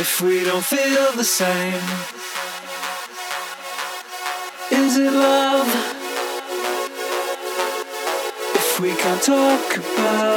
if we don't feel the same? Is it love? If we can't talk about